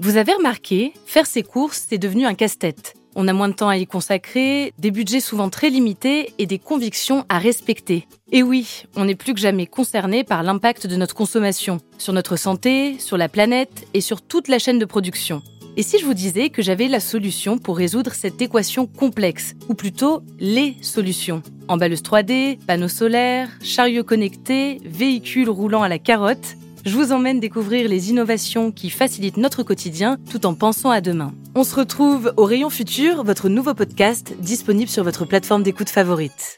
Vous avez remarqué, faire ses courses, c'est devenu un casse-tête. On a moins de temps à y consacrer, des budgets souvent très limités et des convictions à respecter. Et oui, on est plus que jamais concerné par l'impact de notre consommation, sur notre santé, sur la planète et sur toute la chaîne de production. Et si je vous disais que j'avais la solution pour résoudre cette équation complexe, ou plutôt les solutions? Emballeuse 3D, panneaux solaires, chariots connectés, véhicules roulant à la carotte, je vous emmène découvrir les innovations qui facilitent notre quotidien tout en pensant à demain. On se retrouve au Rayon Futur, votre nouveau podcast disponible sur votre plateforme d'écoute favorite.